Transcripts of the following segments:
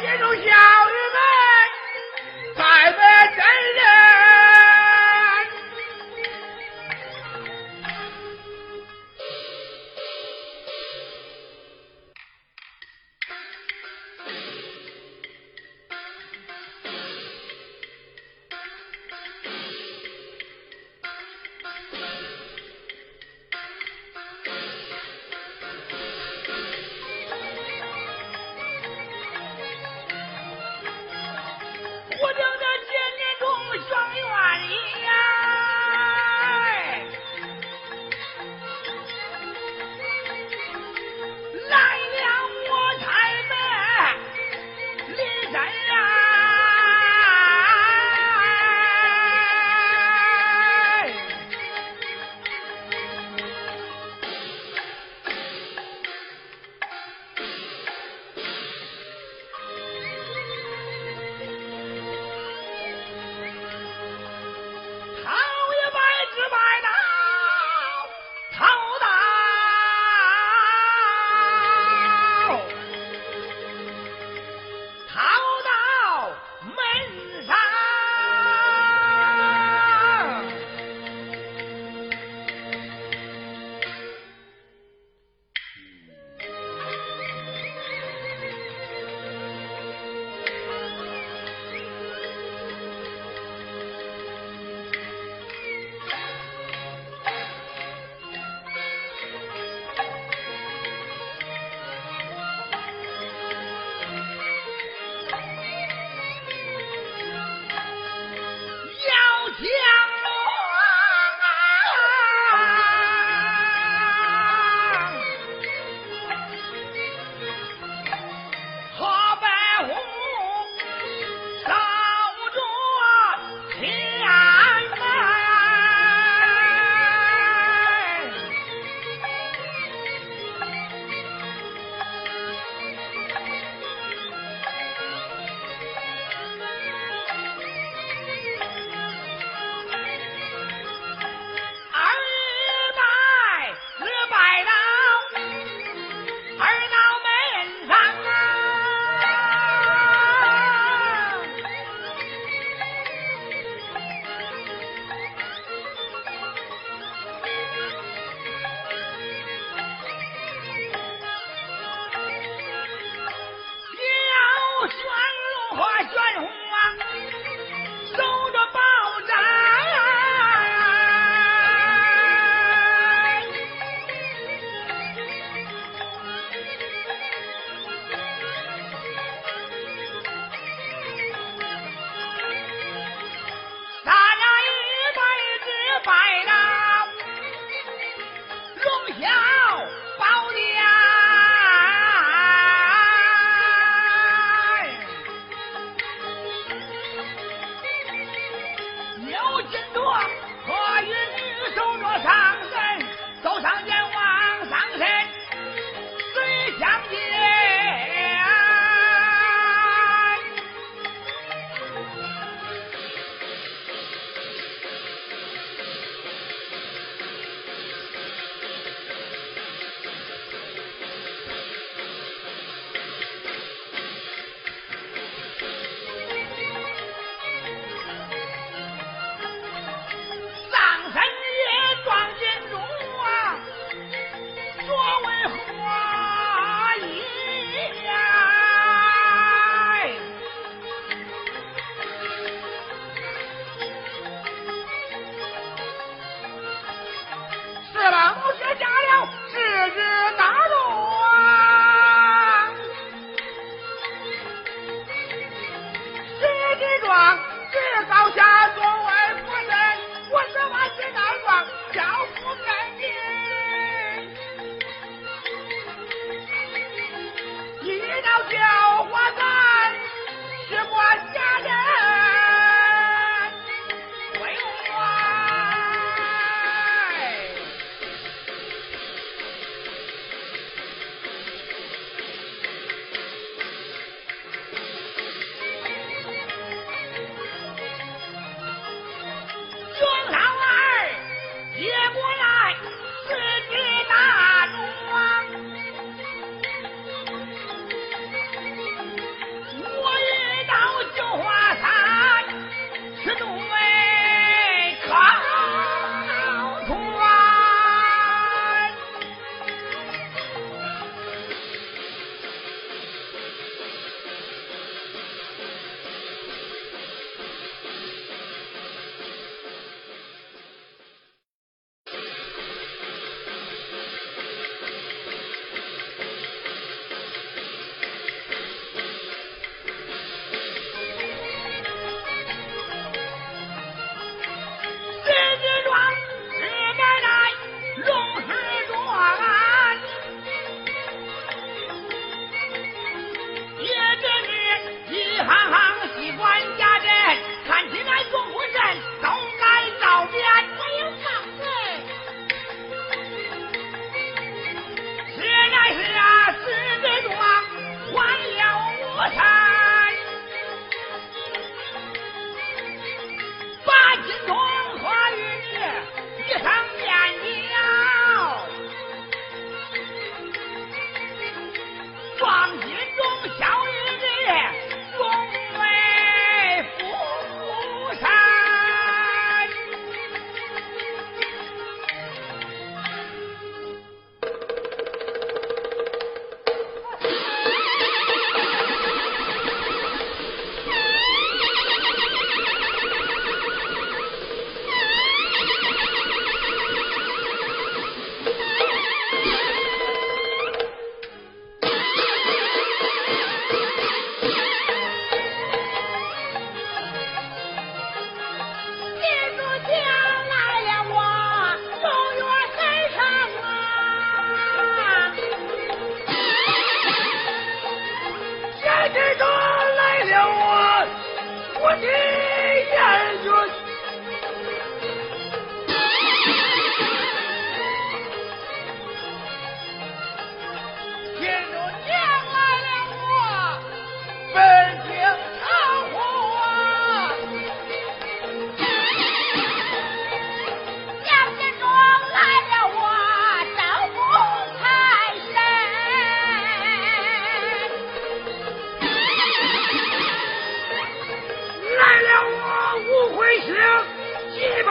什么东西啊？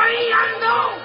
corriendo.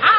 他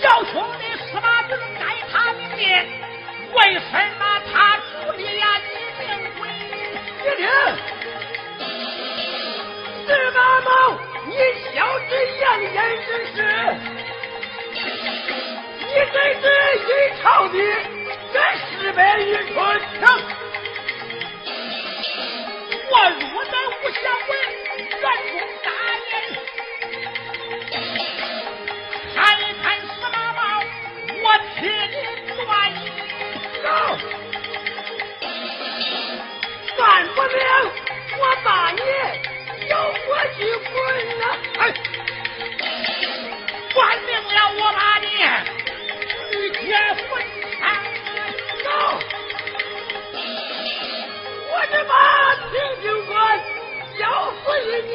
小兄弟司马正在他的面，为什么他处理呀你？听，司马茂，你小子扬言之事，你真是阴朝的这失败与蠢。我若能无想问，愿中。替你断，走，断不了，我把你腰我一棍子，命了，我把你一截分，走，我这把平金棍要碎你。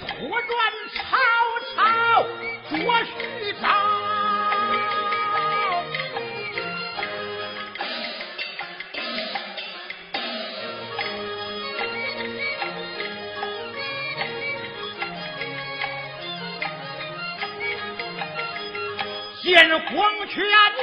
拖转曹操捉徐昭。见黄权。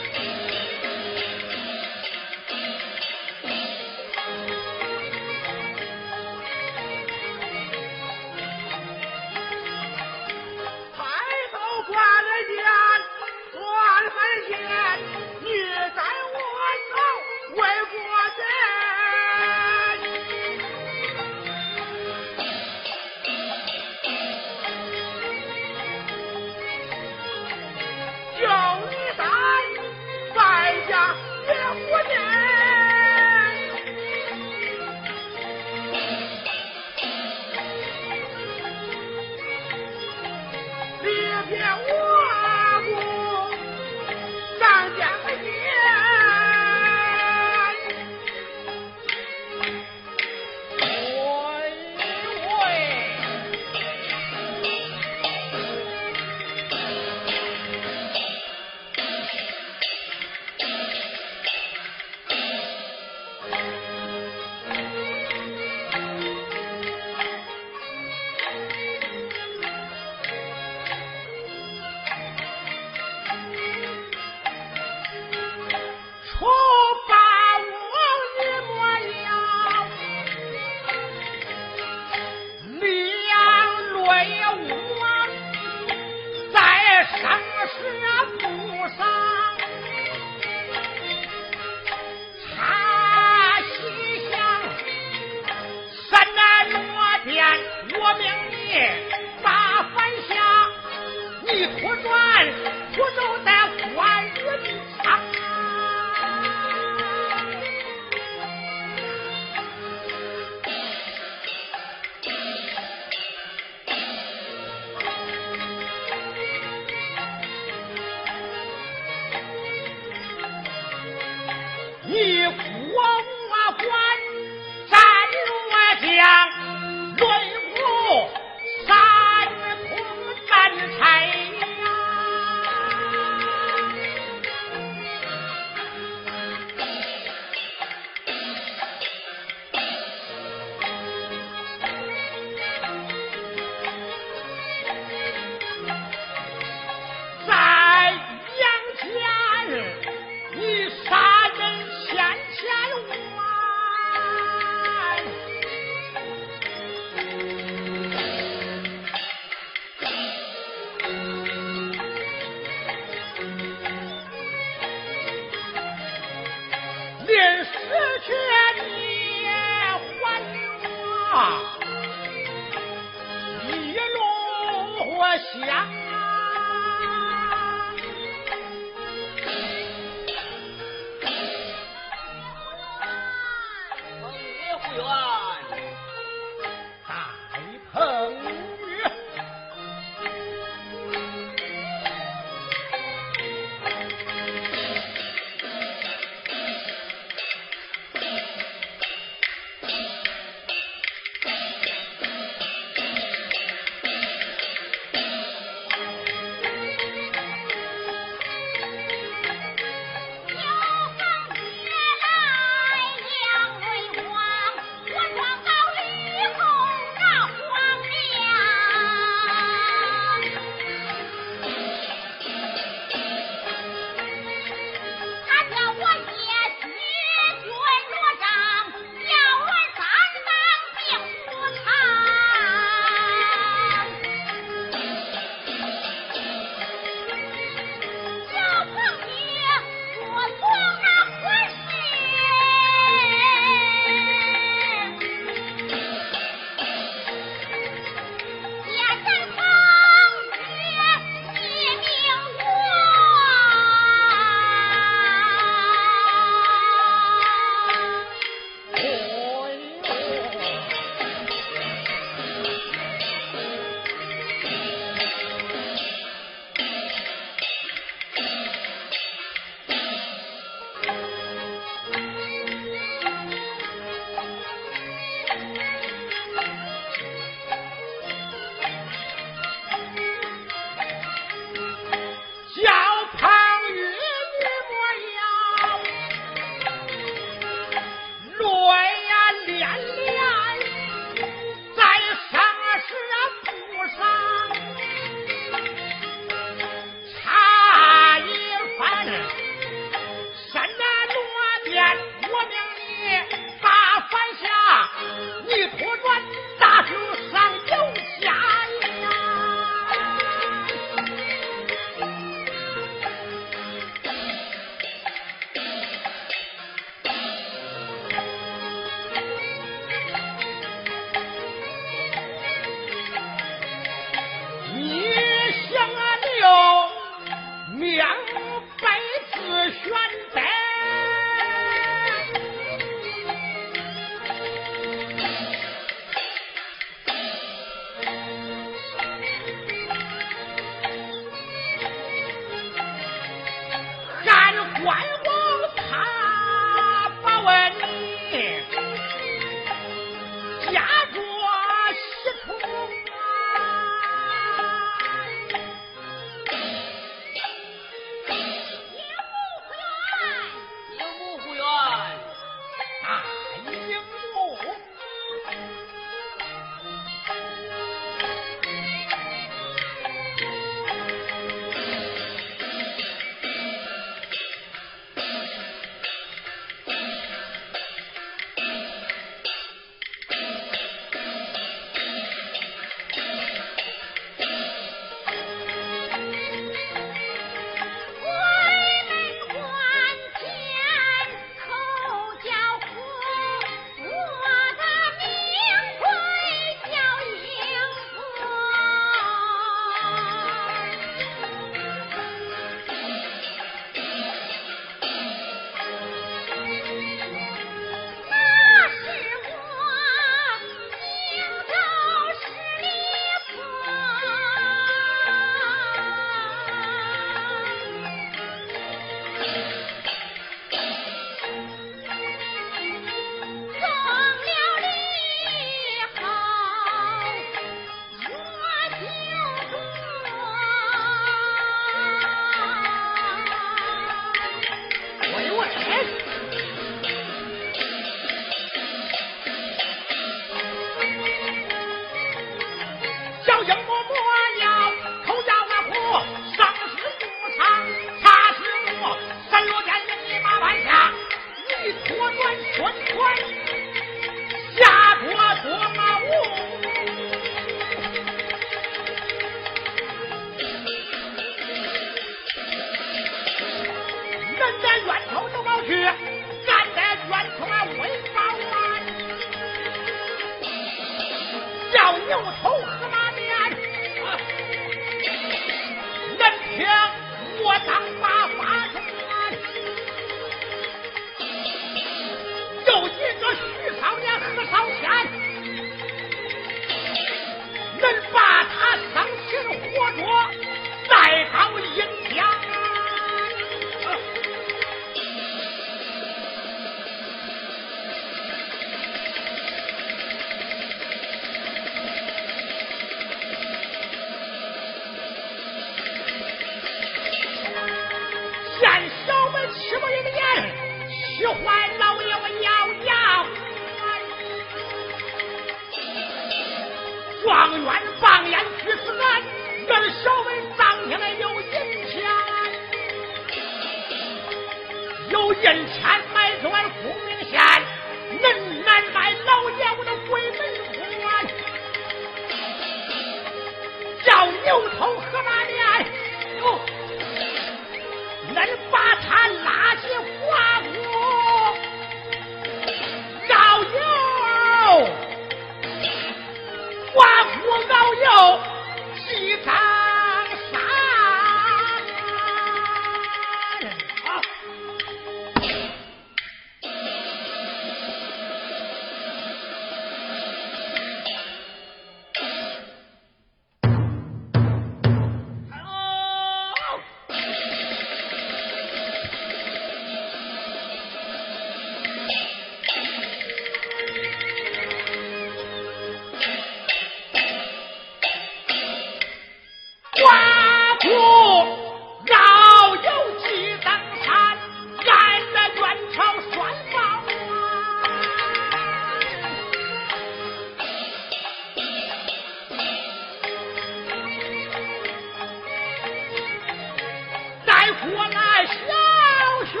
过来，小兄